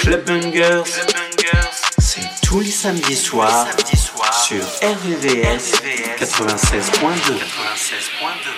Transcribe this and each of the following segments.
Club Bungers, c'est tous les samedis soirs sur RVVS 96.2.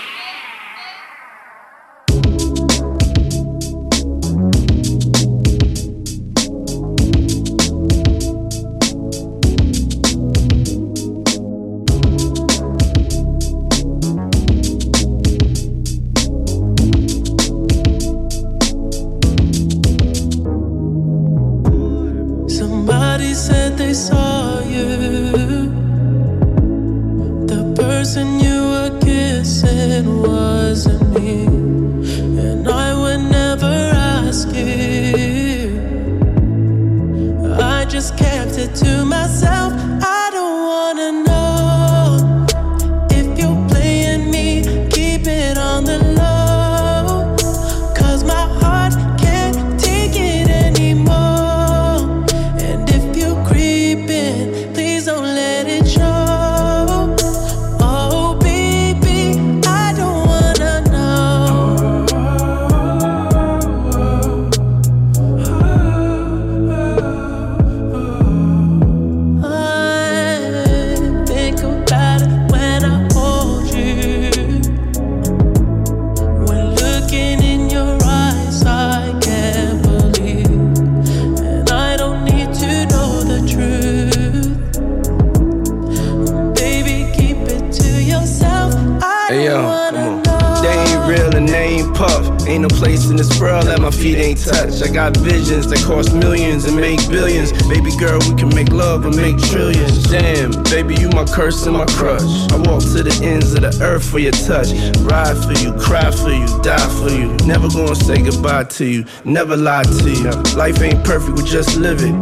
curse and my crush. I walk to the ends of the earth for your touch. Ride for you, cry for you, die for you. Never gonna say goodbye to you, never lie to you. Life ain't perfect, we just live it.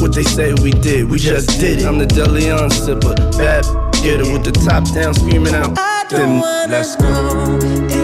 What they say we did, we just did it. I'm the Deleon sipper, bad getter with the top down, screaming out. I don't let's go.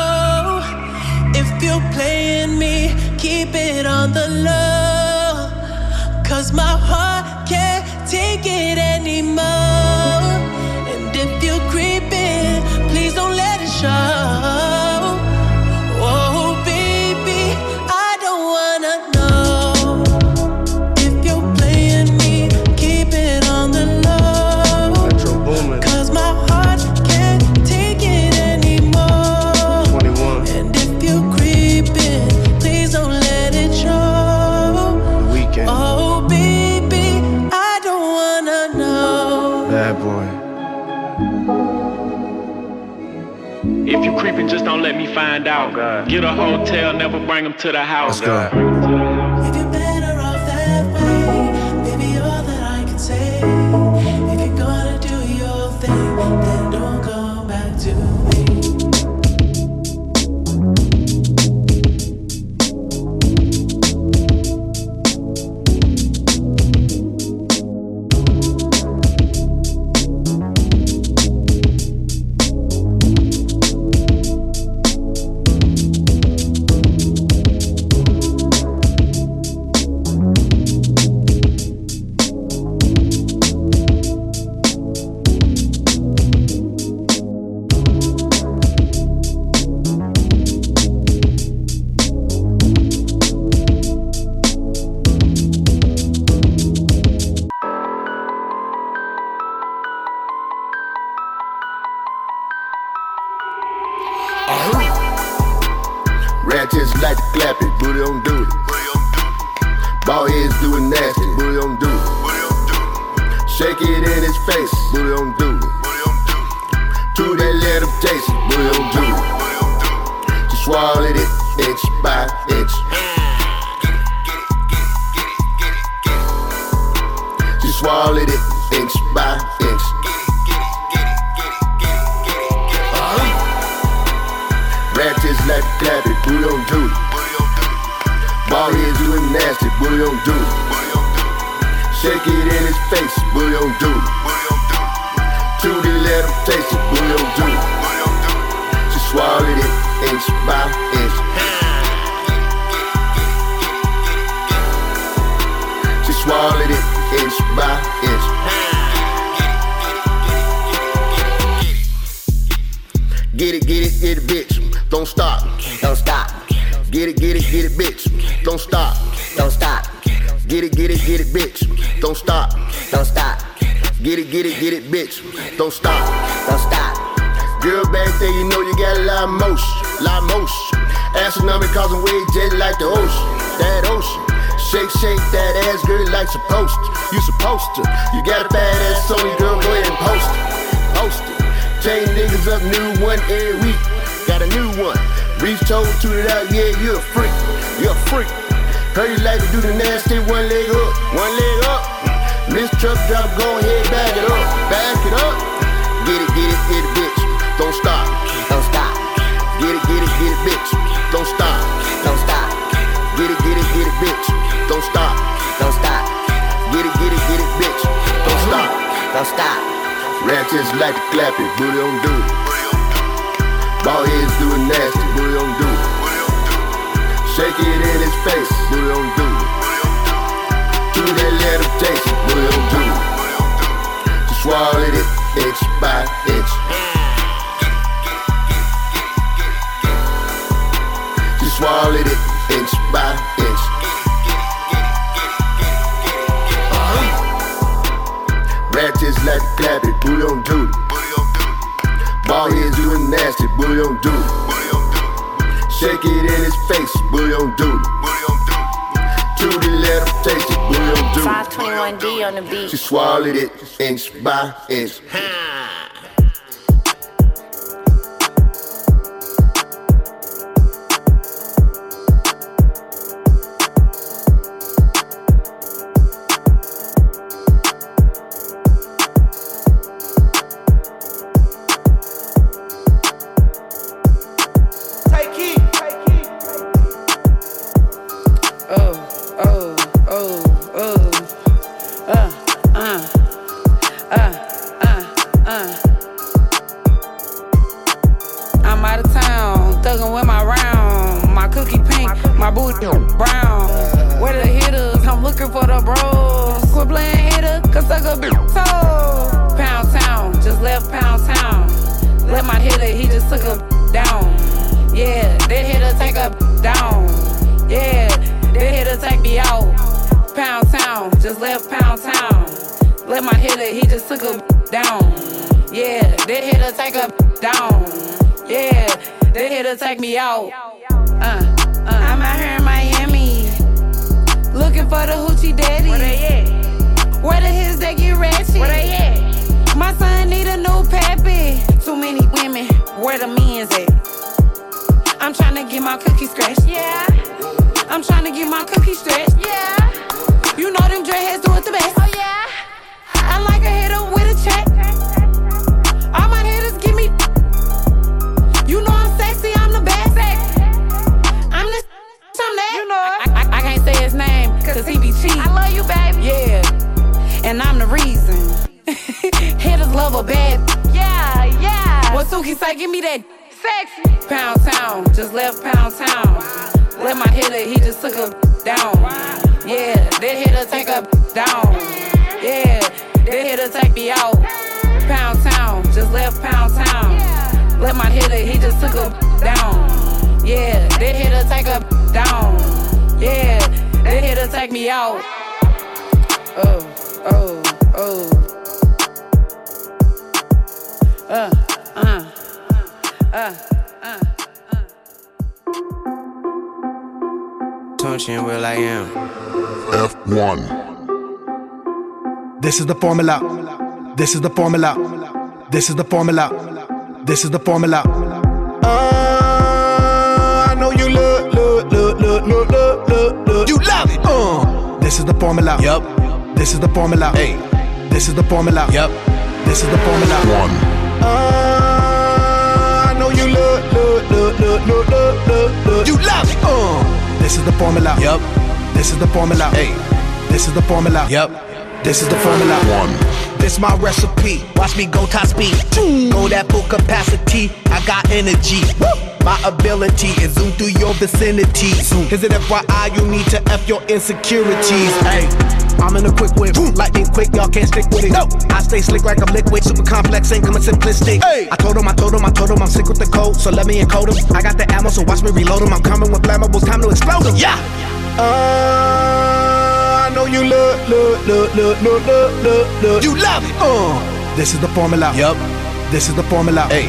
If you're playing me, keep it on the low. Cause my heart can't take it anymore. Don't let me find out. Get a hotel, never bring them to the house. Let's go. Taste it, don't do it. Just swallowed it inch by inch. She swallowed it inch by inch. Get it, get it, get it, bitch. Don't stop. Don't stop. Get it, get it, get it, bitch. Don't stop. Don't stop. Get it, get it, get it, bitch. Don't stop. Don't stop. Get it, get it, get it, bitch. Don't stop. Don't stop. Girl back there, you know you got a lot of motion, lot of motion. Astronomic causing waves just like the ocean, that ocean. Shake, shake that ass, girl, like supposed to. You supposed to. You got a bad ass on you, girl, go ahead and post it, post it. Chain niggas up, new one every week. Got a new one. Reach toe, toot it out, yeah, you a freak, you a freak. Heard you like to do the nasty one leg up, one leg up. Miss truck drop, go ahead, back it up, back it up. Get it, get it, get it, bitch. Don't stop. Don't stop. Get it, get it, get it, bitch. Don't stop. Don't stop. Get it, get it, get it, bitch. Don't stop. Don't stop. Get it, get it, get it, bitch. Don't stop. Don't stop. Ratchets like to clap it, booty don't do. Ball heads doing nasty, booty don't do. Shake it in his face, booty don't do. Do that let him taste don't do. Just swallowed it inch by inch. Just swallowed it inch by inch. Uh-huh. Ratchets like to clap it, booty do it. Ball heads doing nasty, booty do it. Shake it in his face, booty it. Trudy let him taste it, booty don't do it. 521D on the beat. She swallowed it inch by inch. What say, give me that. Sexy. Pound town, just left pound town. Let my hitter, he just took a down. Yeah, that hitter take a down. Yeah, that hitter take me out. Pound town, just left pound town. Let my hitter, he just took a down. Yeah, that hitter take a down. Yeah, that hitter take me out. Oh, oh, oh. Uh, uh, uh, uh. Tunchi and Will I Am. F1. This is the formula. This is the formula. This is the formula. This is the formula. Uh, I know you love, love, love, love, love, love, love, love. You love it. Uh, this is the formula. Yup. This is the formula. Hey. This is the formula. Yup. This is the formula. One. Uh, love. You love it. Uh, this is the formula. Yup. This is the formula. Hey. This is the formula. Yup. This is the formula. One. This my recipe. Watch me go top speed. Go that full capacity. I got energy. My ability is zoom through your vicinity. Is it FYI you need to F your insecurities? Hey. I'm in a quick whip, lightning quick, y'all can't stick with it. No, I stay slick like I'm liquid, super complex, ain't coming simplistic. Hey. I told him, I told him, I told him I'm sick with the code, so let me encode him. I got the ammo, so watch me reload him. I'm coming with flammables, time to explode him. Yeah. Uh, know you love, love, love, love, love, love, love, love. You love it. Uh. This is the formula. Yup. This is the formula. Hey.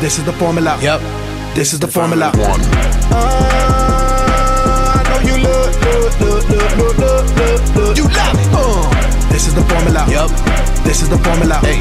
This is the formula. Yup. This is the formula. One. Uh, I know you love, love, love, love, love, love, love, love. You love it. Uh. This is the formula. Yup. This is the formula. Hey.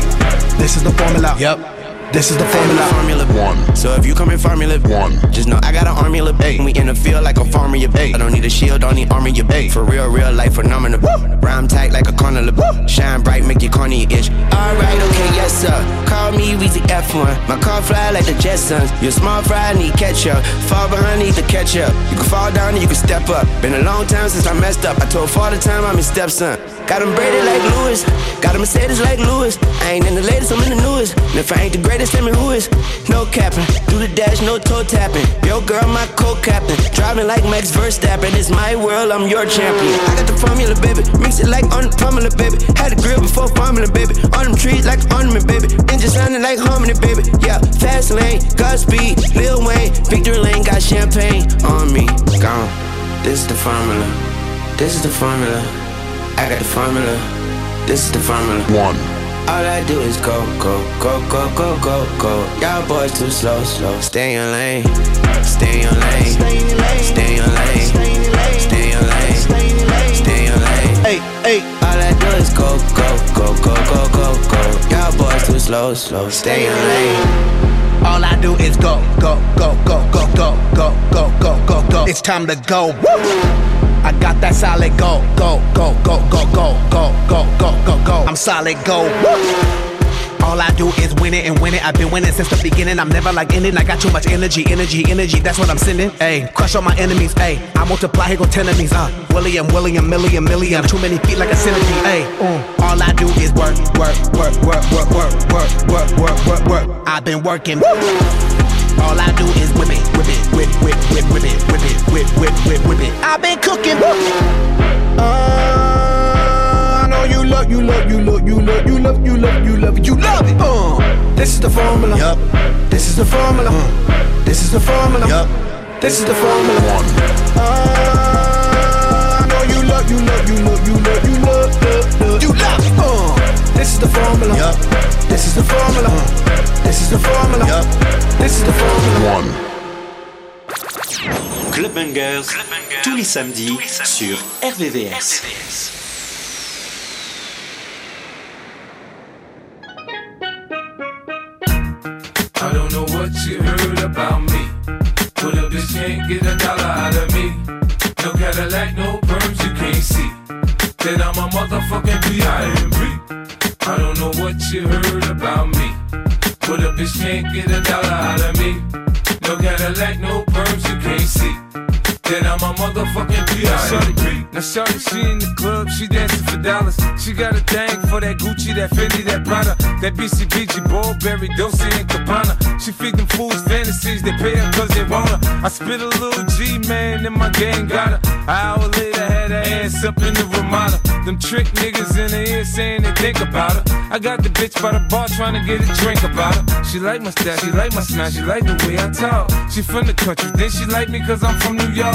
This is the formula. Yup. This is the formula. Formula one. So if you come in formula one, just know I got an army of bait. We in the field like a farmer, you bait. I don't need a shield, don't need armor, you bait. For real, real life phenomenal. Rhyme tight like a corner carnival. Shine bright, make your corny itch. Alright, okay, yes sir. Call me Weezy F1. My car fly like the Jetsons. You're small fry, need ketchup. Fall behind, need the ketchup. You can fall down and you can step up. Been a long time since I messed up. I told father time I'm his stepson. Got him braided like Lewis. Got a Mercedes like Lewis. I ain't in the latest, I'm in the newest. And if I ain't the greatest, tell me who is. No capping. Do the dash, no toe tapping. Yo, girl, my co captain. Driving like Max Verstappen. It's my world, I'm your champion. I got the formula, baby. Mix it like on the formula, baby. Had a grill before formula, baby. On them trees like ornament, baby. Engine sounding like harmony, baby. Yeah, fast lane, Godspeed, Lil Wayne. Victory lane, got champagne on me. Gone. This is the formula. This is the formula. I got the formula. This is the formula. One. All I do is go, go, go, go, go, go, go. Y'all boys too slow, slow. Stay in your lane. Stay in your lane. Stay in your lane. Stay in your lane. Stay in your lane. Stay in your lane. Hey, hey. All I do is go, go, go, go, go, go, go. Y'all boys too slow, slow. Stay in your lane. All I do is go, go, go, go, go, go, go, go, go, go, go. It's time to go. Woo! I got that solid go, go, go, go, go, go, go, go, go, go, go. I'm solid go. All I do is win it and win it. I've been winning since the beginning. I'm never like ending. I got too much energy, energy, energy. That's what I'm sending. Hey, crush all my enemies. Hey, I multiply, here go ten enemies. Uh, William, William, million, million. Too many feet like a centipede. Hey, uh, all I do is work, work, work, work, work, work, work, work, work, work, work. I've been working. All I do is whip it, whip it, whip, whip, whip, whip it, whip it, whip, whip, whip, whip it. I've been cooking. Uh, I know you love, you love, you love, you love, you love, you love, you love it, you love it. Uh, this is the formula. Yup. This is the formula. Uh, this is the formula. Yup. This is the formula. One. Uh, I know you love, you love, you love, you love, you love, love, love. You love it. Uh, this is the formula. Yup. This is the formula. Uh, this is the formula. Yup. This is the formula. One. Club Bangers, tous les samedis sur RVVS. I don't know what you heard about me. But a bitch can't get a dollar out of me. No Cadillac, no perms, you can't see. That I'm a motherfucking B.I.M.B. I don't know what you heard about me. But a bitch can't get a dollar out of me. No Cadillac, no perms, you can't see. That I'm a motherfucking B.I.M.B. Now shorty, she in the club, she dancing for dollars. She got a thing for that Gucci, that Fendi, that Prada, that BCBG, Burberry, Dolce and Gabbana. She feed them fools fantasies, they pay her cause they want her. I spit a little G, man, and my gang got her. An hour later, had her ass up in the Ramada. Them trick niggas in the ear saying they think about her. I got the bitch by the bar trying to get a drink about her. She like my style, she like my smile, she like the way I talk. She from the country, then she like me cause I'm from New York.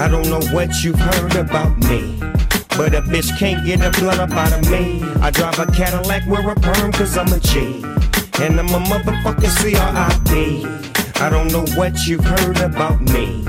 I don't know what you've heard about me. But a bitch can't get a blunt up out of me. I drive a Cadillac, wear a perm, cause I'm a G. And I'm a motherfucking CRIP. I don't know what you've heard about me.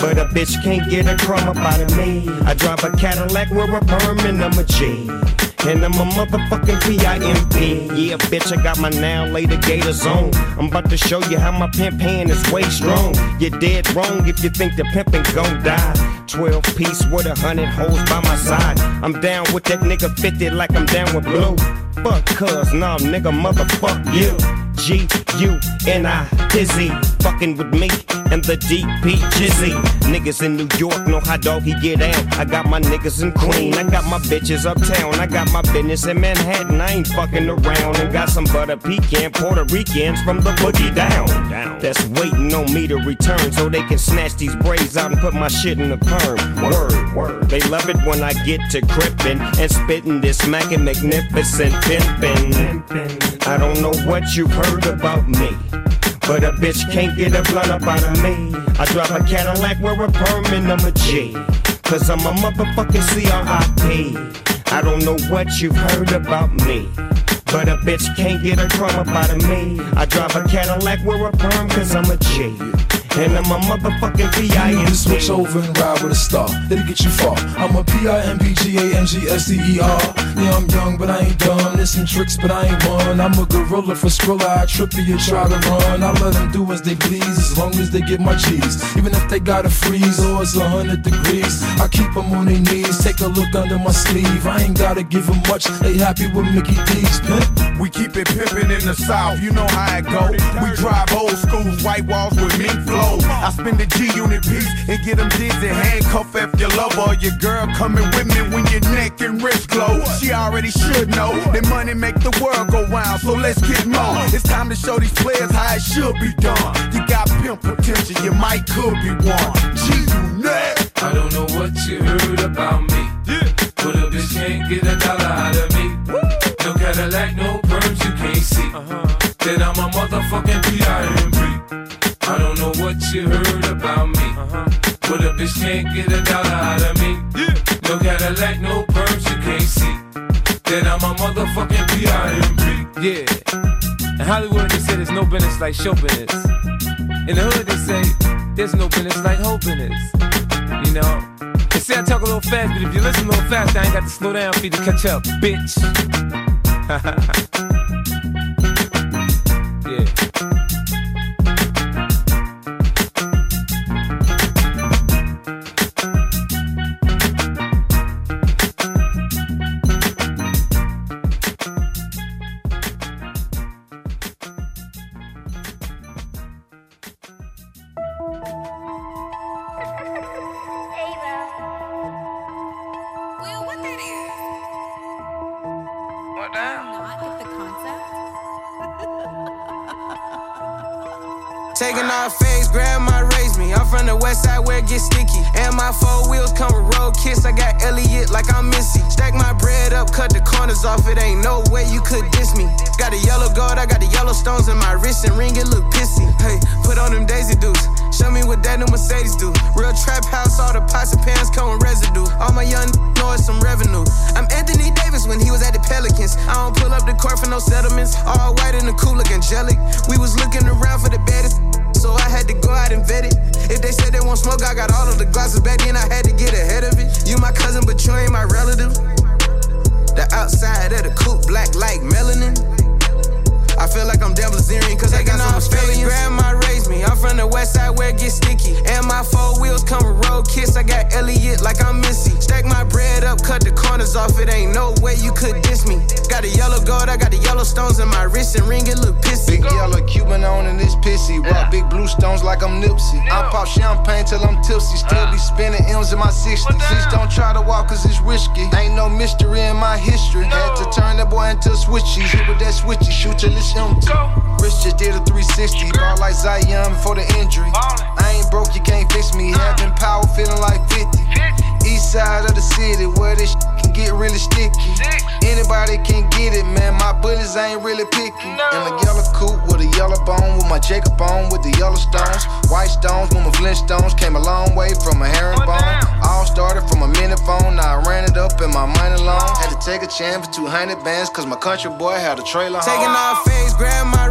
But a bitch can't get a crumb up out of me. I drive a Cadillac, wear a perm, and I'm a G. And I'm a motherfucking PIMP. Yeah, bitch, I got my now later gators on. I'm about to show you how my pimp hand is way strong. You're dead wrong if you think the pimpin' gon' die. 12 piece with a hundred hoes by my side. I'm down with that nigga 50 like I'm down with blue. Fuck cuz, nah, nigga, motherfuck you. G U N I Dizzy, fucking with me and the DP Jizzy. Niggas in New York know how doggy get down. I got my niggas in Queen, I got my bitches uptown, I got my business in Manhattan. I ain't fucking around and got some butter pecan Puerto Ricans from the boogie down. That's waiting on me to return so they can snatch these braids out and put my shit in the perm. Word, word. They love it when I get to crippin' and spittin' this smacking magnificent pimpin'. I don't know what you've heard about me. But a bitch can't get a blunt up out of me. I drive a Cadillac, wear a perm, and I'm a G. Cause I'm a motherfucking CRIP. I don't know what you've heard about me. But a bitch can't get a crumb up out of me. I drive a Cadillac, wear a perm, cause I'm a G. And I'm a motherfucking P.I.M.P. Switch over and ride with a star, it'll get you far. I'm a P-I-M-P-G-A-M-G-S-D-E-R. Yeah, I'm young, but I ain't dumb. There's some tricks, but I ain't one. I'm a gorilla for Skrilla. I trip you, try to run. I let them do as they please, as long as they get my cheese. Even if they gotta freeze or it's a hundred degrees, I keep them on their knees. Take a look under my sleeve. I ain't gotta give them much. They happy with Mickey D's pimp. We keep it pimpin' in the south, you know how it go. We drive old schools, white walls with mink flow. I spend the G unit piece and get them dizzy. Handcuff if your lover or your girl coming with me when your neck and wrist glow. She already should know that money make the world go round, so let's get more. It's time to show these players how it should be done. You got pimp potential, you might could be one. G unit. I don't know what you heard about me. But a bitch can't get a dollar out of me. No Cadillac, no perms, you can't see. That I'm a motherfucking P.I.M.P. I don't know what you heard about me. But a bitch can't get a dollar out of me. No Cadillac, no perms, you can't see. That I'm a motherfucking P.I.M.P. Yeah. In Hollywood, they say there's no business like show business. In the hood, they say there's no business like whole business. You know? They say I talk a little fast, but if you listen a little fast, I ain't got to slow down for you to catch up, bitch. west side where it gets sticky. And my four wheels come with road kiss. I got Elliott like I'm Missy. Stack my bread up, cut the corners off. It ain't no way you could diss me. Got a yellow gold, I got the yellow stones in my wrist and ring. It look pissy. Hey, put on them Daisy Dukes. Show me what that new Mercedes do. Real trap house, all the pots and pans come with residue. All my young know it's some revenue. I'm Anthony Davis when he was at the Pelicans. I don't pull up the court for no settlements. All white and the cool look angelic. We was looking around for the baddest. So I had to go out and vet it. If they said they want smoke, I got all of the glasses back then. I had to get ahead of it. You my cousin, but you ain't my relative. The outside of the coupe, black like melanin. I feel like I'm Devil Zarian cause I got some Australians. Grandma raised me. I'm from the west side where it gets sticky. And my four wheels come with road kiss. I got Elliott like I'm Missy. Stack my bread up, cut the corners off. It ain't no way you could diss me. Got a yellow gold, I got the yellow stones in my wrist and ring. It look pissy. Big yellow Cuban on and it's pissy. Rock big blue stones like I'm Nipsey. I pop champagne till I'm tipsy. Still be uh. spinning M's in my 60s. Please don't try to walk cause it's risky. Ain't no mystery in my history. Had to turn that boy into a switchy. Hit with that switchy, shoot till it's empty. Rich just did a 360. Ball like Zion before the injury. I ain't broke, you can't fix me. Having power, feeling like 50. East side of the city where this get really sticky. Anybody can get it, man. My bullets ain't really picky. No. In a yellow coupe with a yellow bone, with my Jacob bone, with the yellow stones. White stones, with my Flintstones came a long way from a herringbone. All started from a minute phone, now I ran it up in my money loan. Had to take a chance for 200 bands, cause my country boy had a trailer. Taking off face, grab my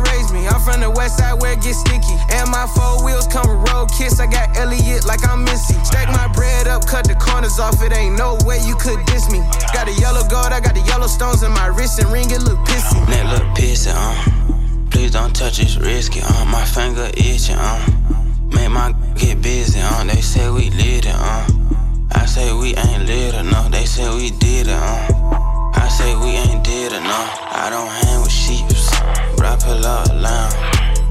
I'm from the west side where it gets sticky. And my four wheels come with road kiss. I got Elliott like I'm Missy. Stack my bread up, cut the corners off. It ain't no way you could diss me. Got a yellow gold, I got the yellow stones in my wrist and ring. It look pissy. That look pissy, uh. Please don't touch it's risky, uh. My finger itching, uh. Make my get busy, uh. They say we lit it, uh. I say we ain't lit enough. They say we did it, uh. I say we ain't did enough. I don't hang with sheeps, but I pull up loud.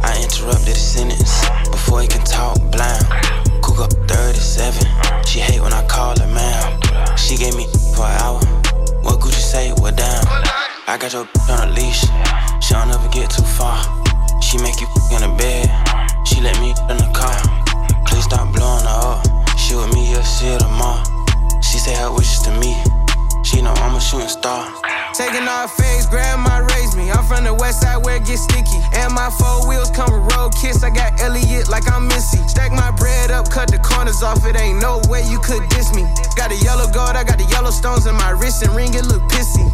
I interrupted a sentence before he can talk blind. Cook up 37. She hate when I call her ma'am. She gave me for an hour. What Gucci say? What down? I got your on a leash. She don't ever get too far. She make you in the bed. She let me in the car. Please stop blowing her up. She with me, you'll see her tomorrow. She say her wishes to me. She know I'm a shooting star. Taking off face, grandma raised me. I'm from the west side where it gets sticky. And my four wheels come with road kiss. I got Elliott like I'm Missy. Stack my bread up, cut the corners off. It ain't no way you could diss me. Got a yellow gold, I got the yellow stones in my wrist and ring. It look pissy.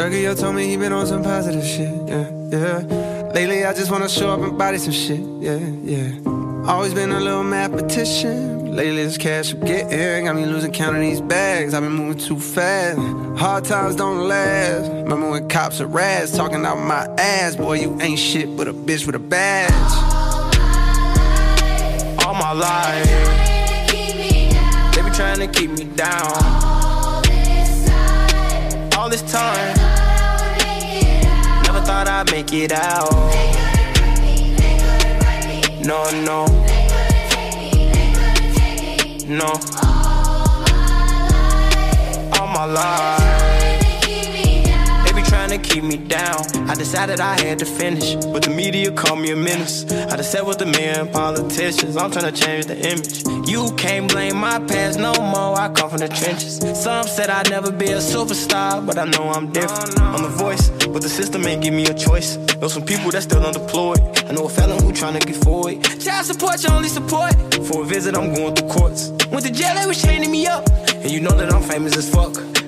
Dougie, yo told me he been on some positive shit, yeah, yeah. Lately, I just wanna show up and body some shit, yeah, yeah. Always been a little mathematician. Lately, this cash I'm getting got me losing count of these bags. I've been moving too fast. Hard times don't last. Remember when cops are rats talking out my ass? Boy, you ain't shit but a bitch with a badge. All my life, they be trying to keep me down. All this time, never thought I'd make it out. No, no, no. All my life, they be trying to keep me down. I decided I had to finish, but the media called me a menace. I just said with the men politicians, I'm trying to change the image. You can't blame my past no more. I come from the trenches. Some said I'd never be a superstar, but I know I'm different. I'm the voice, but the system ain't give me a choice. Know some people that still unemployed. I know a felon who tryna get forward. Child support, your only support. For a visit, I'm going through courts. Went to jail, they was chaining me up. And you know that I'm famous as fuck.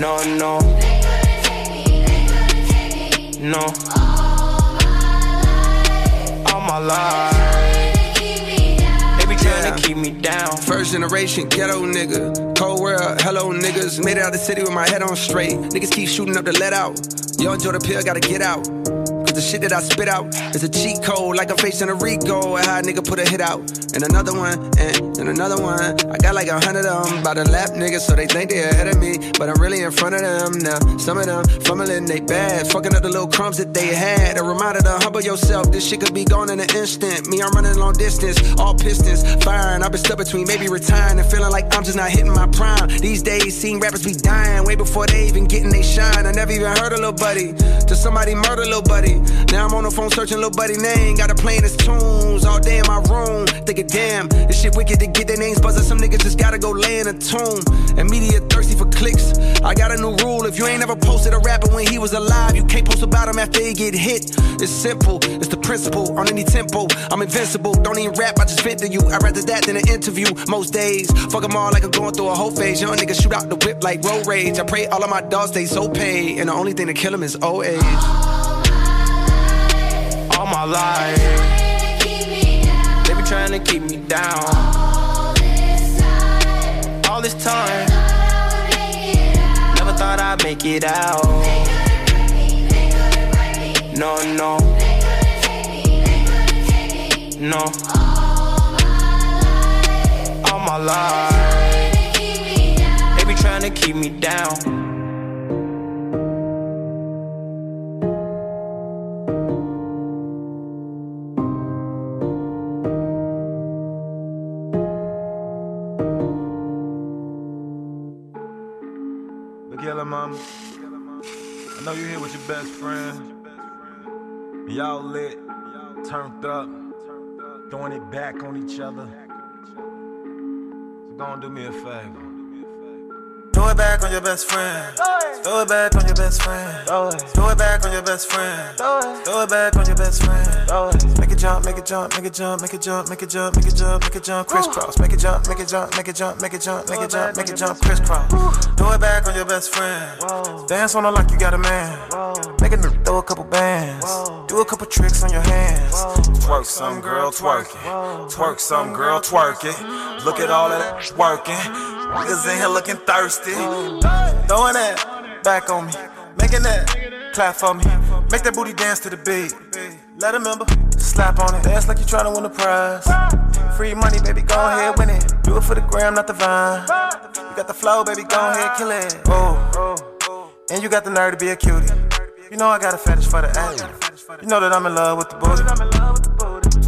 No, no, They couldn't take me, they couldn't take me. no. All my life, they be trying to keep me down. First generation ghetto nigga. Cold world, hello niggas. Made it out the city with my head on straight. Niggas keep shooting up the let out. Yo, enjoy the pill, gotta get out. Cause the shit that I spit out is a cheat code, like I'm facing a Rico. A nigga put a hit out. And another one, and, and another one. I got like a hundred of them by the lap niggas, so they think they ahead of me. But I'm really in front of them now. Some of them fumbling they bags, fucking up the little crumbs that they had. A reminder to humble yourself, this shit could be gone in an instant. Me, I'm running long distance, all pistons firing. I've been stuck between maybe retiring and feeling like I'm just not hitting my prime. These days, seeing rappers be dying way before they even getting they shine. I never even heard a little buddy. Till somebody murder little buddy. Now I'm on the phone searching little buddy name. Got to playing his tunes all day in my room. Thinking, damn, this shit wicked to get their names buzzing. Some niggas just gotta go lay in a tomb. And media thirsty for clicks. I got a new rule. If you ain't ever posted a rapper when he was alive, you can't post about him after he get hit. It's simple, it's the principle. On any tempo, I'm invincible. Don't even rap, I just vent to you. I'd rather that than an interview most days. Fuck them all like I'm going through a whole phase. Young niggas shoot out the whip like road rage. I pray all of my dogs stay so paid. And the only thing to kill them is old age. All my life, they be trying to keep me down. All this time, never thought I'd make it out. No, no. They couldn't take me, they couldn't take me. no. All my life. They be trying to keep me down. Mom. I know you're here with your best friend. Y'all lit, turned up, throwing it back on each other. So go and do me a favor. Throw it back on your best friend. Throw it back on your best friend. Throw it back on your best friend. Throw it back on your best friend. Make it jump, make it jump, make it jump, make it jump, make it jump, make it jump, make it jump, crisscross. Make it jump, make it jump, make it jump, make it jump, make it jump, make it jump, crisscross. Throw it back on your best friend. Dance on her like you got a man. Make it throw a couple bands. Do a couple tricks on your hands. Twerk some girl twerking. Twerk some girl twerking. Look at all of that working. Niggas in here looking thirsty. Throwing that back on me. Making that clap for me. Make that booty dance to the beat. Let a member slap on it. Dance like you tryna win a prize. Free money, baby, go ahead, win it. Do it for the gram, not the vine. You got the flow, baby, go ahead, kill it. Oh, and you got the nerve to be a cutie. You know I got a fetish for the A. You know that I'm in love with the booty.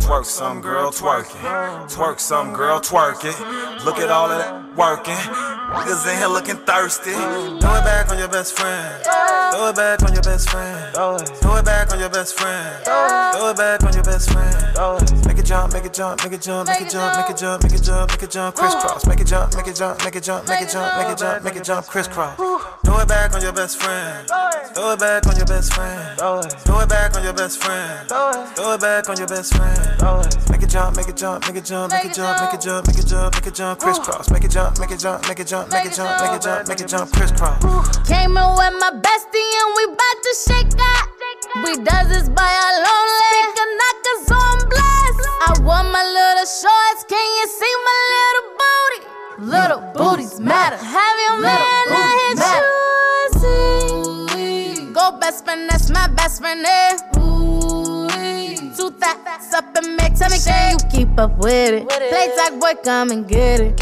Twerk some girl twerking. Twerk some girl twerking. Look at all of that working. Niggas in here looking thirsty. Throw it back on your best friend. Throw it back on your best friend. Throw it back on your best friend. Throw it back on your best friend. Make it jump, make it jump, make it jump, make it jump, make it jump, make it jump, make it jump, crisscross. Make it jump, make it jump, make it jump, make it jump, make it jump, make it jump, crisscross. Throw it back on your best friend. Throw it back on your best friend. Throw it back on your best friend. Throw it back on your best friend. Make it jump, make it jump, make it jump, make it jump, make it jump, make it jump, make it jump, crisscross. Make it jump, make it jump, make it jump, make it jump, make it jump, make it jump, crisscross. Came in with my bestie and we bout to shake out. We does this by our lonely. Speaker knockers on blast. I want my little shorts. Can you see my little booty? Little booties matter. Have your man out here choosing. Go best friend, that's my best friend. Eh. Thoughts up and make tell me can you keep up with it? Play talk, boy, come and get it.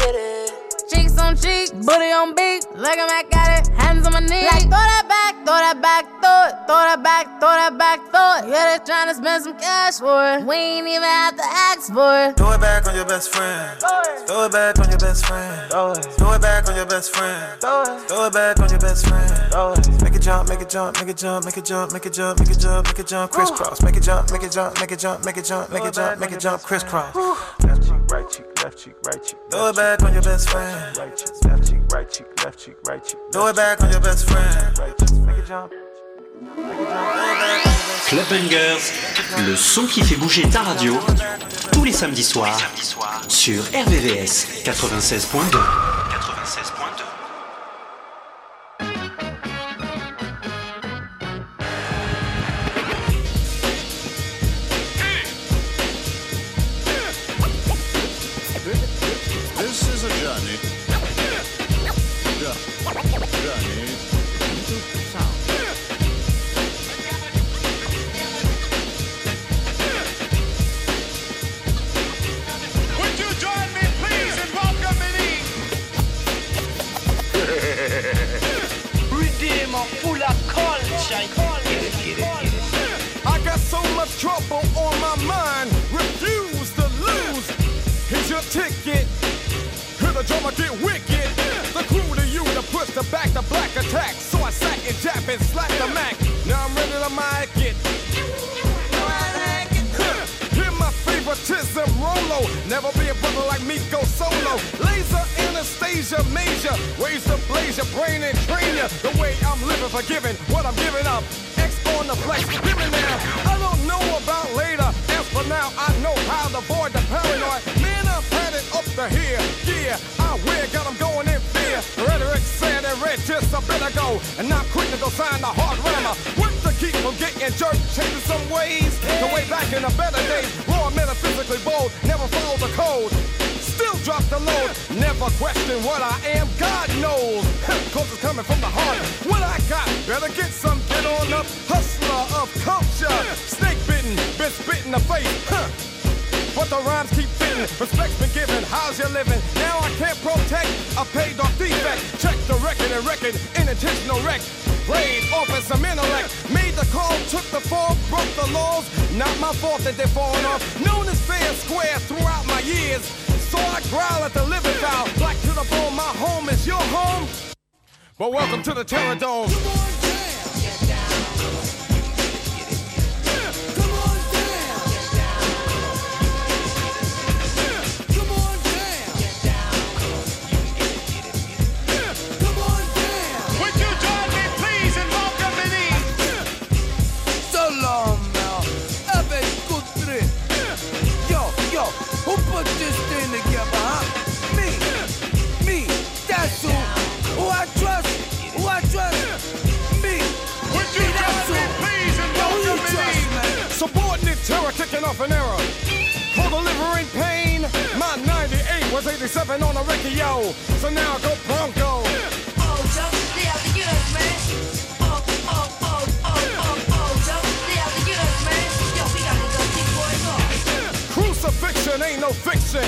Cheeks on cheek, booty on beat. Look at me, got it. Hands on my knees. Like throw that back, throw that back, throw it. Throw that back, throw that back, throw it. Yeah, they tryna spend some cash for it. We ain't even have to ask for it. Throw it back on your best friend. Throw it back on your best friend. Throw it back on your best friend. Throw it back on your best friend. Make it jump, make it jump, make it jump, make it jump, make it jump, make it jump, make it jump, crisscross. Make it jump, make it jump, make it jump, make it jump, make it jump, make it jump, crisscross. Left cheek, right cheek, left cheek, right cheek. Throw it back on your best friend. Right cheek, left cheek, right cheek, left cheek, right cheek. Throw it back on your best friend. Make it jump. Club Bangers, le son qui fait bouger ta radio, tous les samedis soirs, sur RVVS 96.2. Get wicked. The crew to you to push the back the black attack. So I sack and jab and slapped the Mac. Now I'm ready to mic it. Hear my favoritism, Rolo. Never be a brother like me, go solo. Laser Anastasia Major. Raise the blaze your brain and train ya. The way I'm living, forgiving what I'm giving up. X on the flex, hear me now. I don't know about later. As for now, I know how to avoid the paranoid. Man, I've had it up to here. Yeah, weird, got them going in fear. Rhetoric said and red Just I better go. And not quick to go sign the hard rammer. Work to keep from getting jerked, changing some ways. The way back in the better days, raw metaphysically bold, never follow the code. Still drop the load, never question what I am, God knows. Cause it's coming from the heart. What I got, better get some, get on up. Hustler of culture, snake bitten, been spit in the face. But the rhymes keep respect's been given. How's you living? Now I can't protect a paid off defect. Check the record and record, intentional wreck. Played off as some intellect. Made the call, took the fall, broke the laws. Not my fault that they're falling off. Known as fair and square throughout my years. So I growl at the living foul. Black to the bone, my home is your home. But welcome to the Terror Dome. Off an error. For delivering pain. My 98 was 87 on a Ricky, yo. So now go Bronco. Crucifixion ain't no fiction.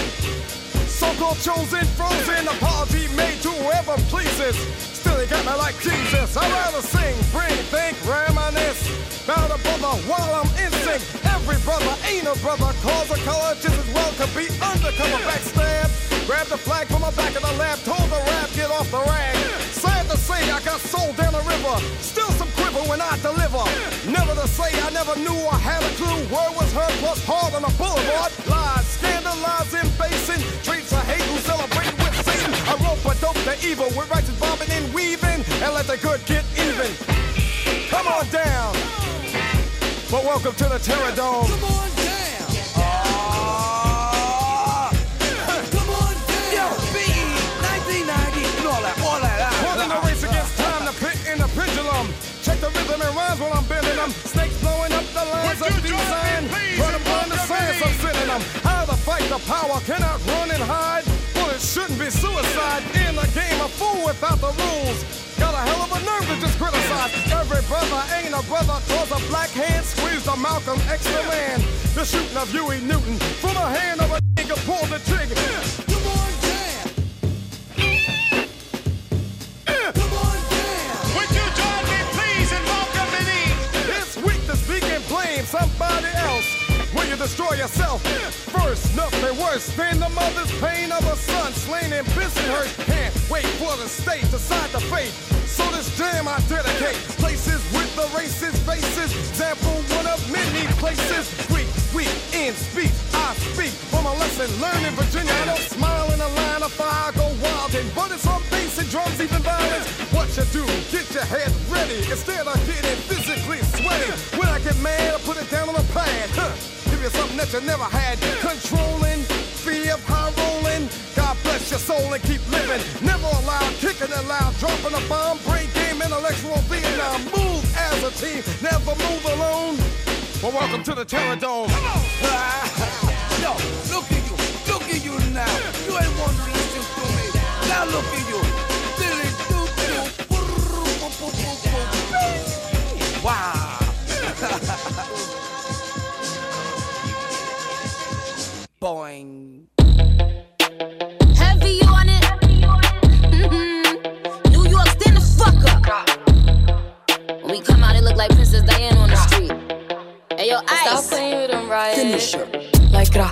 So-called chosen, frozen, apology made to whoever pleases. Still they got me like Jesus. I'd rather sing, bring, think, reminisce. About a brother while I'm in sync. Every brother ain't a brother. Cause a color just as well could be undercover backstab. Grab the flag from the back of the lab. Told the rap, get off the rag. Sad to say, I got sold down the river. Still some quiver when I deliver. Never to say I never knew I had a clue. Word was heard plus hard on the boulevard. Lies, scandalizing, basing. Treats of the evil with righteous bobbing and weaving. And let the good get even. Come on down. But welcome to the Terror Dome. Come on down. Come on down. Yo, BE, 1990, and all that, all that. ah, the race against time, the pit and the pendulum. Check the rhythm and rhymes while I'm bending them. Snakes blowing up the lines of design. To find the science I'm sending them. How to fight the power, cannot run and hide. Shouldn't be suicide in a game of fool without the rules. Got a hell of a nerve to just criticize. Every brother ain't a brother, cause a black hand squeezed a Malcolm X the man. The shooting of Huey Newton from the hand of a nigga pulled the trigger. Come on, destroy yourself? First, nothing worse than the mother's pain of a son slain in Bensonhurst. Can't wait for the state to decide the fate. So this jam I dedicate places with the racist faces. Example one of many places. Weak, weak in speech. I speak from a lesson learned in Virginia. I don't smile in a line of fire, go wild and but it's on bass and drums, even violence. What you do? Get your head ready instead of getting physically sweaty. When I get mad, I put it down on the pad. Huh. You something that you never had. Controlling, fear of high rolling. God bless your soul and keep living. Never allowed, kicking it loud, dropping a bomb, brain game, intellectual Vietnam. Move as a team, never move alone. Well, welcome to the Terror Dome. Yo, look at you, look at you now. You ain't want to listen to me. Now look at you. Boing. Heavy on it. Mhm. New York, stand the fuck up. When we come out, it look like Princess Diana on the street. Hey, yo, Ice. Stop playing with them, right? Finish her. Like gra,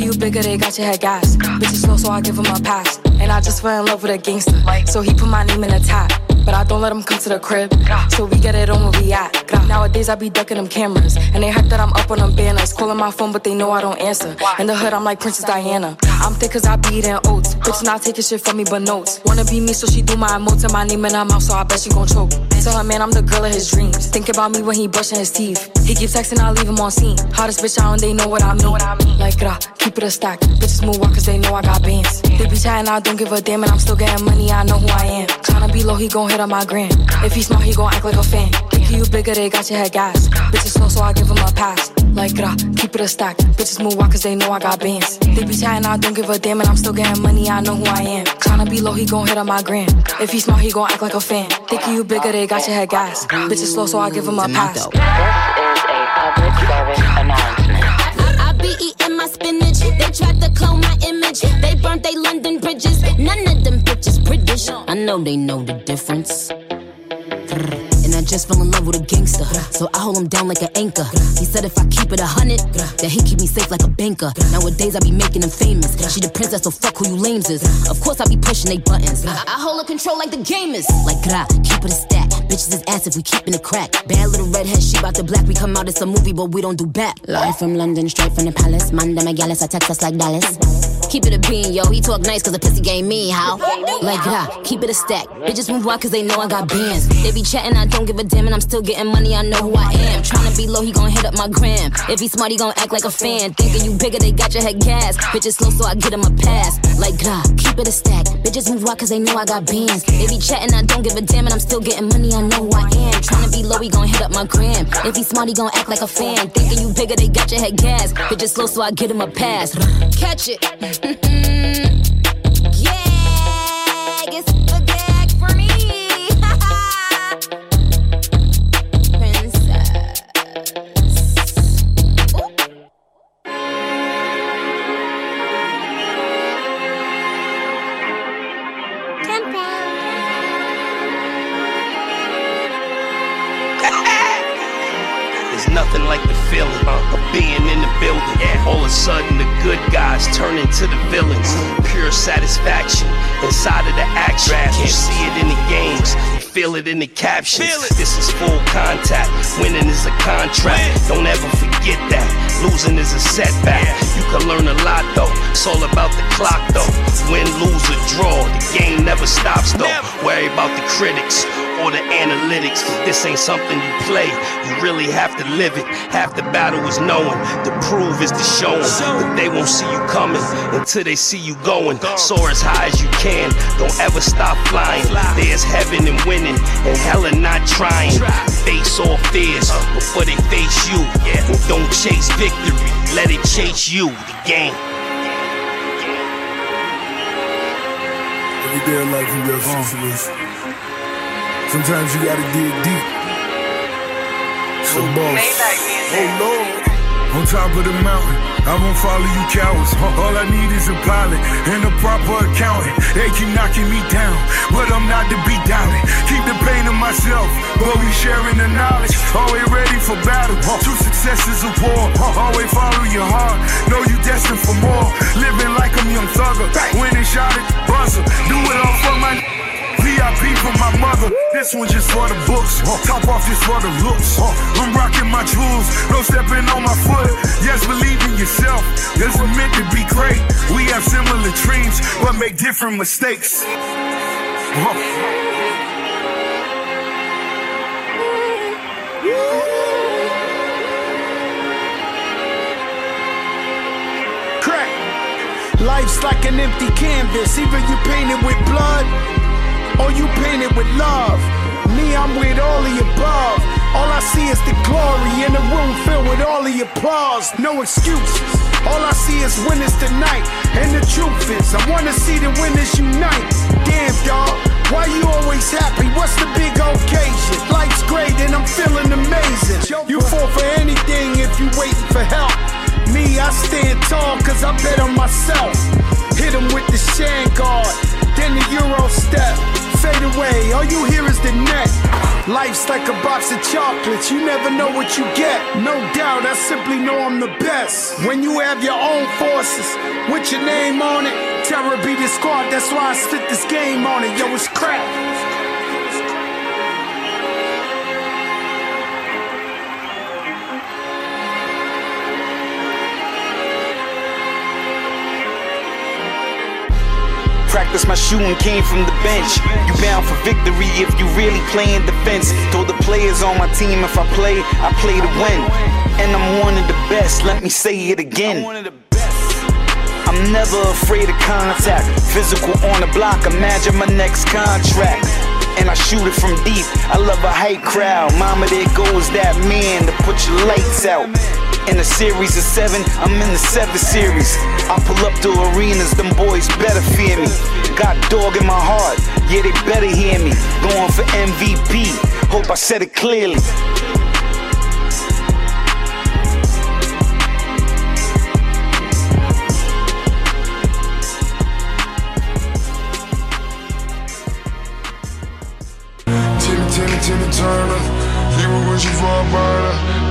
You bigger, they got your head gas. Bitches slow, so I give him a pass. And I just fell in love with a gangster. So he put my name in the top. But I don't let him come to the crib. So we get it on where we at. Nowadays I be ducking them cameras. And they hype that I'm up on them banners. Calling my phone, but they know I don't answer. In the hood, I'm like Princess Diana. I'm thick cause I be eating oats. Bitch not taking shit from me but notes. Wanna be me, so she do my emotes and my name in her mouth, so I bet she gon' choke. Tell her man I'm the girl of his dreams. Think about me when he brushing his teeth. He keep texting, I leave him on scene. Hottest bitch out and they know what I mean. Like gra, keep it a stack. Bitches move walk cause they know I got bands. They be chatting, I don't give a damn, and I'm still getting money, I know who I am. Tryna be low, he gon' hit on my gram. If he smart, he gon' act like a fan. Think you bigger, they got your head gas. Bitches slow, so I give them a pass. Like, grah, keep it a stack. Bitches move walk cause they know I got bands. They be chatting, I don't give a damn, and I'm still getting money, I know who I am. Tryna be low, he gon' hit on my gram. If he smart, he gon' act like a fan. Think you bigger, they got your head gas. Bitches slow, so I give him a pass. I be eating my spinach. They tried to clone my image. They burnt they London bridges. None of them bitches British. I know they know the difference. Just fell in love with a gangster. So I hold him down like an anchor. He said if I keep it a hundred, that he keep me safe like a banker. Nowadays I be making him famous. She the princess, so fuck who you lames is. Of course I be pushing they buttons. I, I hold a control like the gamers. Like gra, keep it a stack. Bitches is ass if we keepin' it crack. Bad little redhead, she bout the black. We come out, it's a movie, but we don't do back. Live from London, straight from the palace. Manda Megalis, I text us like Dallas. Keep it a bean, yo. He talk nice cause the pussy game me, how? Like, gra, keep it a stack. Bitches move out cause they know I got bands. They be chatting, I don't give a damn, and I'm still getting money, I know who I am. Tryna be low, he gon' hit up my gram. If he smart, he gon' act like a fan. Thinking you bigger, they got your head gas. Bitches slow, so I get him a pass. Like, gra, keep it a stack. Bitches move out cause they know I got bands. They be chatting, I don't give a damn, and I'm still getting money, I know who I am. Tryna be low, he gon' hit up my gram. If he smart, he gon' act like a fan. Thinking you bigger, they got your head gas. Bitches slow, so I get him a pass. Catch it. All of a sudden, the good guys turn into the villains. Pure satisfaction inside of the action. You see it in the games, you feel it in the captions. This is full contact. Winning is a contract. Don't ever forget that. Losing is a setback. You can learn a lot though. It's all about the clock though. Win, lose, or draw. The game never stops though. Worry about the critics or the analytics. This ain't something you play. You really have to live it. Half the battle is knowing. The prove is the showing. But they won't see you coming until they see you going. Soar as high as you can. Don't ever stop flying. There's heaven in winning and hell in not trying. Face all fears before they face you. And don't chase victory. Let it chase you. The game. Every day of life you got situation. Sometimes you gotta dig deep. So boss. Oh Lord. On top of the mountain, I won't follow you cowards. All I need is a pilot and a proper accountant. They keep knocking me down, but I'm not to be doubted. Keep the pain to myself, but we sharing the knowledge. Always ready for battle. True success is a war. Always follow your heart. Know you destined for more. Living like I'm young thugger. Winning shot at buzzer. Do it all for my. VIP for my mother. This one just for the books. Top off just for the looks. I'm rocking my jewels. No stepping on my foot. Yes, believe in yourself. Doesn't meant to be great. We have similar dreams, but make different mistakes. Crack. Life's like an empty canvas. Either you paint it with blood or you painted with love. Me, I'm with all the above. All I see is the glory in a room filled with all the applause. No excuses. All I see is winners tonight. And the truth is, I wanna see the winners unite. Damn, dog. Why you always happy? What's the big occasion? Life's great and I'm feeling amazing. You fall for anything if you waiting for help. Me, I stand tall cause I bet on myself. Hit him with the Shammgod, then the Euro step. Fade away, all you hear is the net. Life's like a box of chocolates, you never know what you get. No doubt, I simply know I'm the best. When you have your own forces, with your name on it, terror be the squad, that's why I spit this game on it. Yo, it's crap. Practice my shooting came from the bench. You bound for victory if you really playing defense. Told the players on my team if I play, I play to win. And I'm one of the best, let me say it again. I'm never afraid of contact. Physical on the block, imagine my next contract. and I shoot it from deep. I love a hate crowd. Mama, there goes that man to put your lights out. In a series of seven, I'm in the seven series. I pull up to arenas, them boys better fear me. Got dog in my heart, yeah, they better hear me. Going for MVP, hope I said it clearly. Timmy, Timmy, Turner. He was for a with you know me, you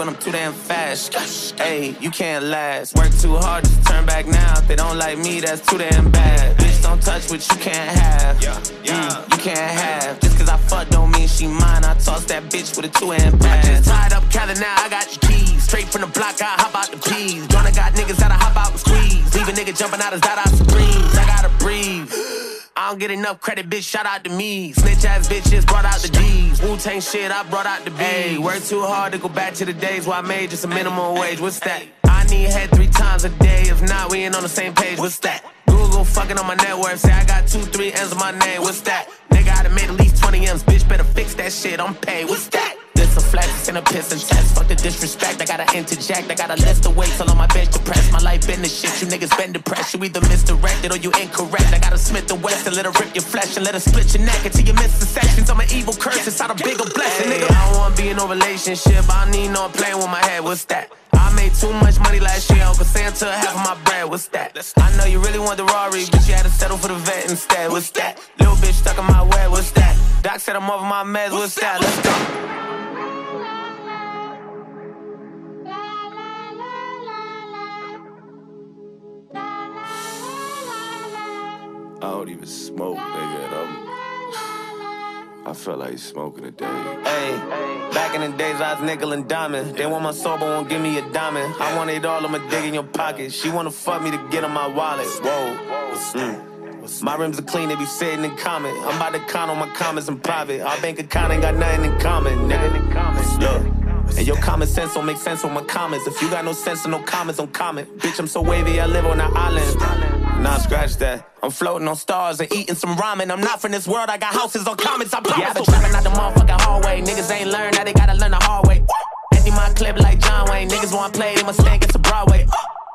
when I'm too damn fast. Hey, you can't last. Work too hard just turn back now. If they don't like me, that's too damn bad. Bitch, don't touch what you can't have. Yeah, yeah. Mm, you can't have. Just cause I fuck don't mean she mine. I toss that bitch with a two hand pass. I just tied up Cali now, I got your keys. Straight from the block, I hop out the peas. Gonna got niggas that'll hop out and squeeze. Leave a nigga jumping out his dot out screams. I gotta breathe. I don't get enough credit, bitch. Shout out to me. Snitch ass bitches brought out the D's. Wu Tang shit, I brought out the B. Hey, work too hard to go back to the days where I made just a minimum wage. What's that? I need head three times a day. If not, we ain't on the same page. What's that? Google fucking on my network. Say I got two, three M's on my name. What's that? Nigga, I done made at least 20 M's. Bitch, better fix that shit. I'm paid. What's that? This a flex and a piss and. Fuck the disrespect. I gotta interject. I gotta list the weight till on my bench depressed. My life been the shit. You niggas been depressed. You either misdirected or you incorrect. I gotta Smith the West and let her rip your flesh and let her split your neck until you miss the sections. I'm an evil curse inside a bigger blessing, nigga. I don't wanna be in no relationship. I need no playing with my head. What's that? I made too much money last year. Uncle Santa half of my bread. What's that? I know you really want the Rari, but you had to settle for the vet instead. What's that? Little bitch stuck in my web. What's that? Doc said I'm over my meds. What's that? Let's go. Don't even smoke, nigga. And I'm, I felt like smoking a day. Hey, back in the days I was nickel and diamond. They want my soul, but won't give me a diamond. I want it all, I'ma dig in your pocket. She wanna fuck me to get on my wallet. Whoa. Mm. My rims are clean, they be sitting in common. I'm about to count on my comments in private. Our bank account ain't got nothing in common, nigga. Look. And your common sense don't make sense on my comments. If you got no sense and no comments, don't comment. Bitch, I'm so wavy, I live on an island. Nah, scratch that. I'm floating on stars and eating some ramen. I'm not from this world, I got houses on comments, I promise. Yeah, I been trapping out the motherfucking hallway. Niggas ain't learned, now they gotta learn the hard way. Empty my clip like John Wayne. Niggas want play, they must think it's a Broadway.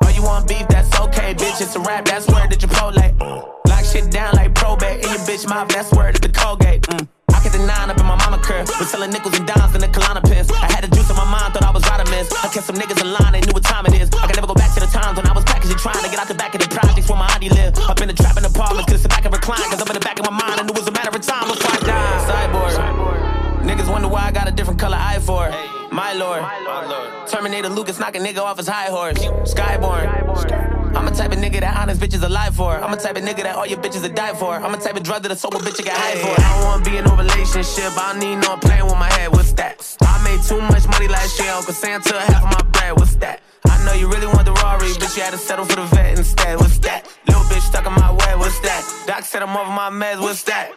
Oh, you want beef, that's okay, bitch. It's a rap, that's word that Chipotle. Lock shit down like probate. In your bitch mouth, that's word at the Colgate. Mm. Get the nine up in my mama curve. Was selling nickels and dimes in the Kalana pins. I had the juice in my mind, thought I was vitamins. I kept some niggas in line, they knew what time it is. I can never go back to the times when I was packaging, trying to get out the back of the projects where my auntie lived. Up in the trap in the apartment, couldn't sit back and recline. Cause up in the back of my mind, I knew it was a matter of time before I died. Cyborg. Niggas wonder why I got a different color eye for. My lord. Terminator Lucas knock a nigga off his high horse. Skyborn. I'm a type of nigga that honest bitches alive for. I'm a type of nigga that all your bitches are die for. I'm a type of drug that a sober bitch get high for. I don't wanna be in no relationship. I don't need no playing with my head. What's that? I made too much money last year. Uncle Santa half of my bread. What's that? I know you really want the Rari, but you had to settle for the vet instead. What's that? Little bitch stuck in my way. What's that? Doc said I'm over my meds. What's that?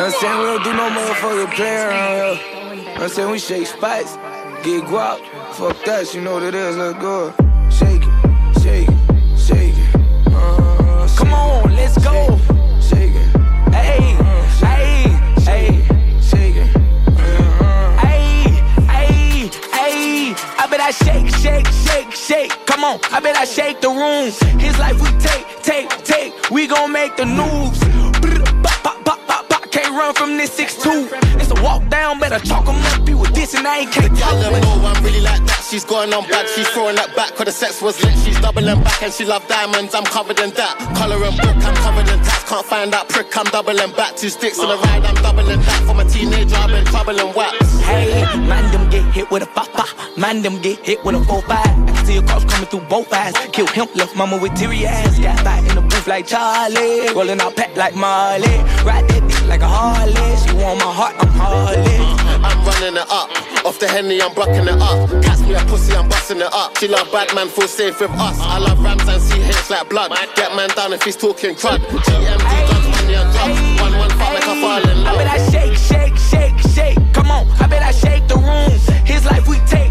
Know what I'm saying? We don't do no motherfucking play around here. Know what I'm saying? We shake spots, get guap. Fuck that, you know what it is. Let's go. Shake it, shake it, shake it. Uh, shake Come on, let's go. Shake it. Hey, hey, hey. Shake it. Hey, hey, hey. I bet I shake, shake, shake, shake. Come on, I bet I shake the room. His life we take, take, take. We gon' make the news. Can't run from this 6'2. It's a walk down, better chalk 'em up. You with this and I ain't can't Tell them no, I'm really like that. She's going on bad. She's throwing that back. Cause the sex was lit. She's doubling back and she love diamonds. I'm covered in that. Color and book, I'm covered in tats. Can't find that prick. I'm doubling back. Two sticks on the uh. ride. I'm doubling that. From a teenager, I've been troubling wax. Hey, man, them get hit with a papa. Man, them get hit with a 4-5. I can see a cross coming through both eyes. Kill him, left mama with teary eyes. Got back in the booth like Charlie. Rolling out pack like Marley. Ride that like a Harley. She want my heart, I'm Harley. Uh, I'm running it up. Off the henny, I'm bucking it up. Catch me a pussy, I'm busting it up. She love bad man, feel safe with us. I love rams and see hits like blood. Get man down if he's talking crud. GMD, guns, money and drugs. One, one, fuck like I fall in I bet I shake, shake, shake, shake. Come on, I bet I shake the room. His life we take.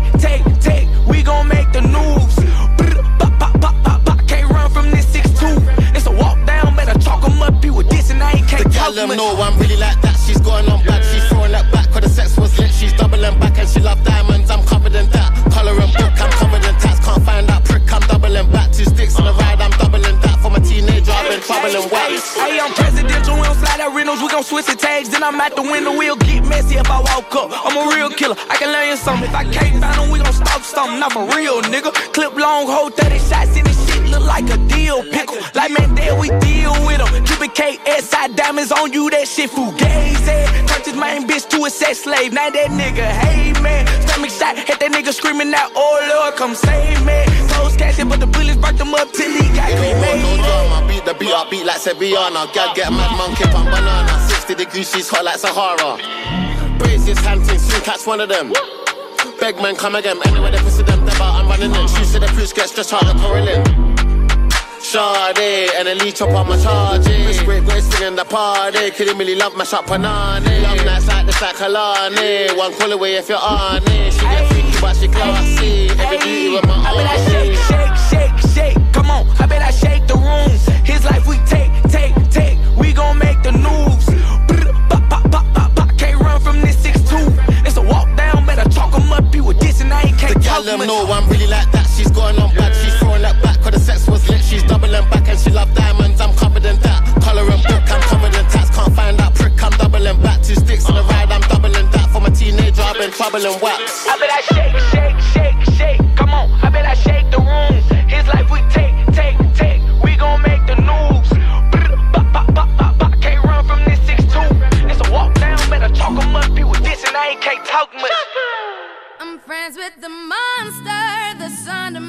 The gal them know I'm really like that. She's going on back, She's throwing that back. Cause the sex was lit. She's doubling back and she love diamonds. I'm covered in that. Color and book, I'm covered in tats. Can't find that prick. I'm doubling back. Two sticks on the ride. I'm doubling that. From a teenager, I've been troubling wax. Hey, I'm presidential, we don't slide out rentals, we gon' switch the tags, then I'm at the window, we'll get messy if I walk up. I'm a real killer, I can learn you something. If I can't find them, we gon' stop something, I'm a real, nigga. Clip long, hold 30 shots in this shit, look like a deal pickle. Like man, there we deal with them. Cupid KSI diamonds on you, that shit fugazi. Turned his main bitch to a sex slave, now that nigga, hey man. Stomach shot, hit that nigga screaming out, oh Lord, come save me. Toes casted, but the bullets burnt them up till he got No cremated. drama, beat the beat up, beat like Sevillana. Gal get mad monkey on banana. 60 degrees, she's hot like Sahara. Brace his soon catch one of them. Beg man, come again. Anyway, they pussy them, never, I'm running in. Shoes to the fruits, get stretched out the correlin. Sade, and a leech up on my charge. Wrist break, go singing the party. Couldn't really love my shop panani. Love nights like this, like Kalani. One call away if you're on it. She get freaky, but she classy. Every duty with my own. I bet I shake, shake, shake, shake. Come on, I bet I shake the room. His life we take, take, take. We gon' make the news. Brr, bop, bop, bop, bop, bop. Can't run from this 6'2. It's a walk down, better chalk 'em up. You with this and I ain't can't The talk them much. know I'm really like that. She's going on bad. Max was lit, she's doubling back and she love diamonds. I'm covered in that. color and book, I'm covered in tats. Can't find that prick, I'm doubling back. Two sticks in the ride, I'm doubling that. for my teenager, I've been troubling wax. I bet I shake, shake, shake, shake. Come on, I bet I shake the room. His life we take, take, take. We gon' make the news. Can't run from this six two. It's a walk down, better chalk em up. People dissing, I ain't can't talk much. I'm friends with the monster, the son of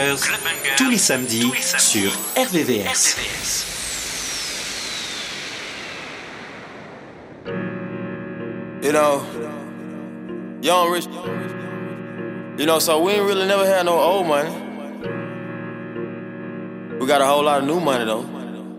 Club Bangers, tous les samedis sur RVVS. You know, young rich. You know, so we ain't really never had no old money. We got a whole lot of new money though.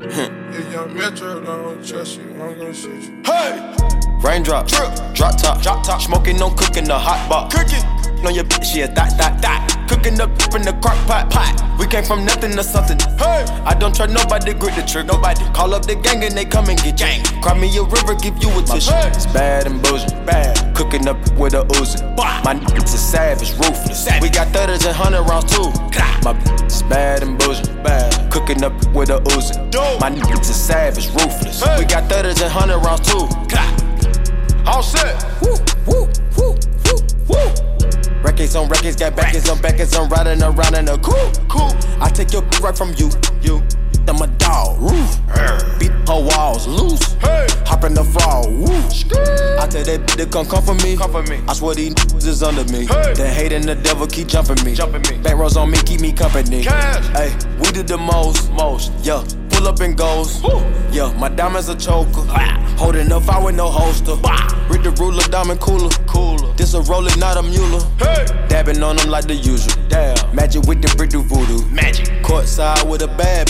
If young Metro don't trust you, I'm gonna shoot you. Hey! Raindrop, drip, drop top, drop top, smoking, no cooking, the hot box. cooking. On your bitch, yeah, that, that, that. Cooking up in the crock pot, pot. We came from nothing to something. Hey! I don't trust nobody, grip the trick, nobody. Call up the gang and they come and get gang. Cry me a river, give you a tissue. It's bad and bullshit, bad. Cooking up with a Uzi. My niggas is savage, ruthless. We got thudders and hundred rounds too. My bitch is bad and bullshit, bad. Cooking up with a Uzi. My niggas is savage, ruthless. We got thudders and hundred rounds too. All set. Woo, woo, woo, woo, woo. Records on records, got backers on backers, I'm riding around in a cool, cool. I take your right from you, you. I'm a dog, roof. Beat her walls loose. Hop in the frog, I tell that bitch to come comfort me. Comfort me. I swear these niggas is under me. Hey. The hate and the devil keep jumping me. Jumping me. Back rows on me, keep me company. Cash. Hey, we did the most, most. Yeah, pull up and goes. Woo. Yeah, my diamonds a choker. Ah. Holding up, I with no holster. Bah. Read the ruler, diamond cooler. Cooler. This a roller, not a mule. Hey. Dabbing on them like the usual. Damn. Magic with the brick do voodoo. Magic. Courtside with a bad.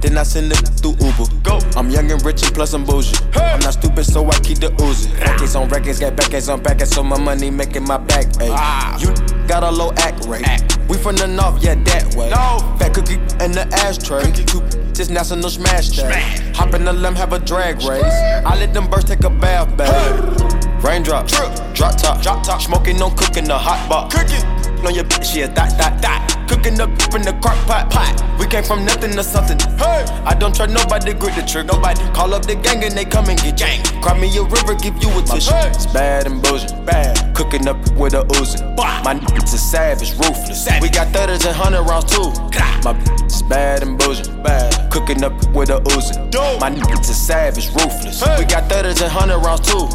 Then I send it through Uber. Go. I'm young and rich and plus I'm bougie. Hey. I'm not stupid, so I keep the Uzi. Records on records, get backers on backers, so my money making my back. Ah. You got a low act rate. Act. We from the north, yeah, that way. No. Fat cookie in the ashtray. Cookie. Just national smash day. Hop in the limb, have a drag race. I let them birds take a bath. Hey. Raindrop, drop top, drop top. Smoking, no cooking, the hot box. On your bitch, yeah, that, that, that. Cooking up in the crock pot, pot. We came from nothing to something. Hey, I don't trust nobody, grip the trick. Nobody call up the gang and they come and get gang. Cry me a river, give you a tissue. Hey. It's bad and bullshit, bad. Cooking up with a Uzi. My niggas is savage, ruthless. Savage. We got thudders and hundred rounds too. My bitch is bad and bullshit, bad. Cooking up with a Uzi. My niggas is savage, ruthless. Hey. We got thudders and hundred rounds too.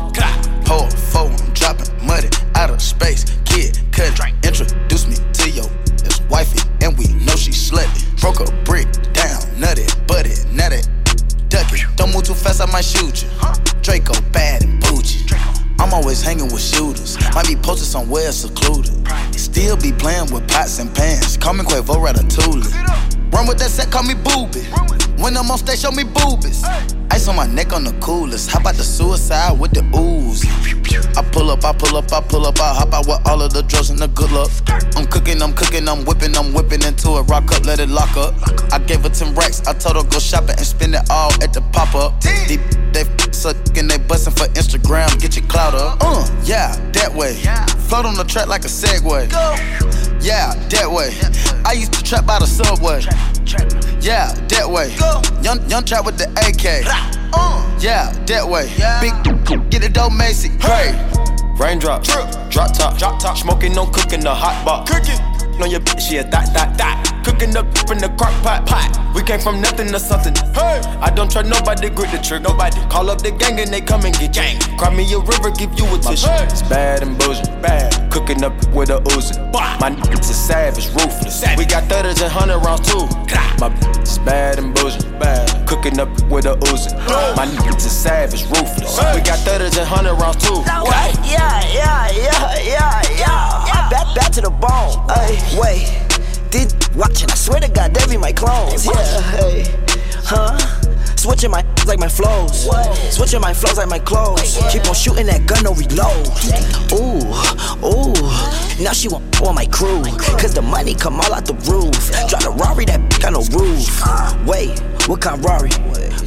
Pour four, I'm dropping muddy out of space. Kid Cudi, introduce me to your ex wifey, and we know she slutty. Broke a brick down, nutty, butty, nutty, ducky. Don't move too fast, I might shoot you. Draco bad and bougie. I'm always hanging with shooters. Might be posted somewhere secluded. Still be playing with pots and pans. Call me Quavo Ratatouille. Run with that set, call me booby. When I'm on stage, show me boobies. Ice on my neck on the coolest. How about the suicide with the ooze? I pull up, I pull up, I pull up, I hop out with all of the drugs and the good luck. I'm cooking, I'm cooking, I'm whipping, I'm whipping into it. Rock up, let it lock up. I gave her 10 racks, I told her go shopping and spend it all at the pop up. Deep, they sucking, they bustin' for Instagram, get your clout up. Uh, yeah, that way. Float on the track like a Segway. Yeah, that way. I used to trap by the subway. Yeah, that way. Young, young trap with the AK. Yeah, that way. Big, get it dope, Macy. Hey. Raindrop, drip, drop top, drop top. Smoking, no cooking, the hot box. Cooking. On your bitch, yeah, that, that, that. Cooking up in the crock pot, pot. We came from nothing to something. Hey, I don't trust nobody, grip the trick. Nobody call up the gang and they come and get gang. Cry me a river, give you a tissue. It's bad and bullshit, bad. Cooking up with a Uzi. My niggas is savage, ruthless. We got thudders and hundred rounds too. My bitch is bad and bullshit, bad. Cooking up with a Uzi. My niggas is savage, ruthless. We got thudders and hundred rounds too. Wait, yeah, yeah, yeah, yeah, yeah. Back, back to the bone. Ay, wait, these watching. I swear to God, they be my clones. Yeah, hey, huh? Switching my like my flows. Switching my flows like my clothes. Keep on shooting that gun, no reload. Ooh, ooh. Now she want on my crew. Cause the money come all out the roof. Drive a Rari that got no roof. Uh. Wait, what kind of Rari?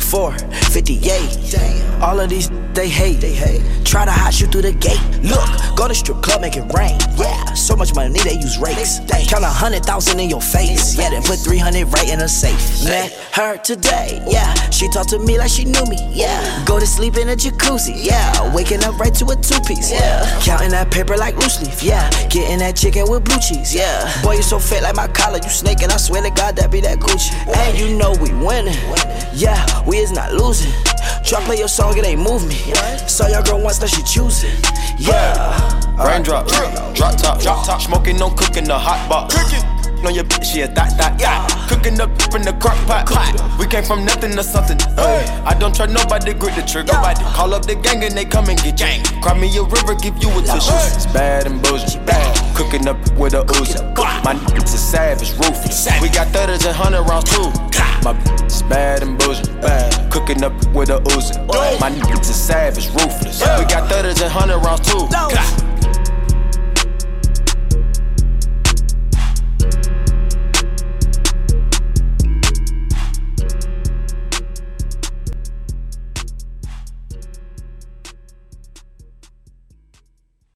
458. All of these they hate. They hate. Try to hot shoot through the gate. Look, go to strip club, make it rain. Yeah, so much money they use rakes. They Count a hundred thousand in your face. Yeah, then put 300 right in a safe. Met her today. Yeah, she talked to me like she knew me. Yeah, go to sleep in a jacuzzi. Yeah, waking up right to a two piece. Yeah, counting that paper like loose leaf. Yeah, getting that chicken with blue cheese. Yeah, boy, you so fat like my collar. You snaking. I swear to God, that be that Gucci. And you know we winning. Yeah, we is not losing. Try play your song, it ain't move me. Saw your girl once, now she choosing. Yeah. Raindrop, drop drop top, drop top. Smoking, no cooking, the hot box. Cooking. On your bitch, yeah, that, that, yeah. Cooking up in the crock pot. We came from nothing to something. Hey. I don't trust nobody, grip the trigger. Nobody call up the gang and they come and get gang. Cry me a river, give you a tissue. It's bad and bullshit, bad. Cooking up with a Uzi. My niggas is savage, ruthless. We got thudders and hundred rounds too. My is bad and bullshit, bad. Cooking up with a Uzi. My niggas is savage, ruthless. We got thudders and hundred rounds too.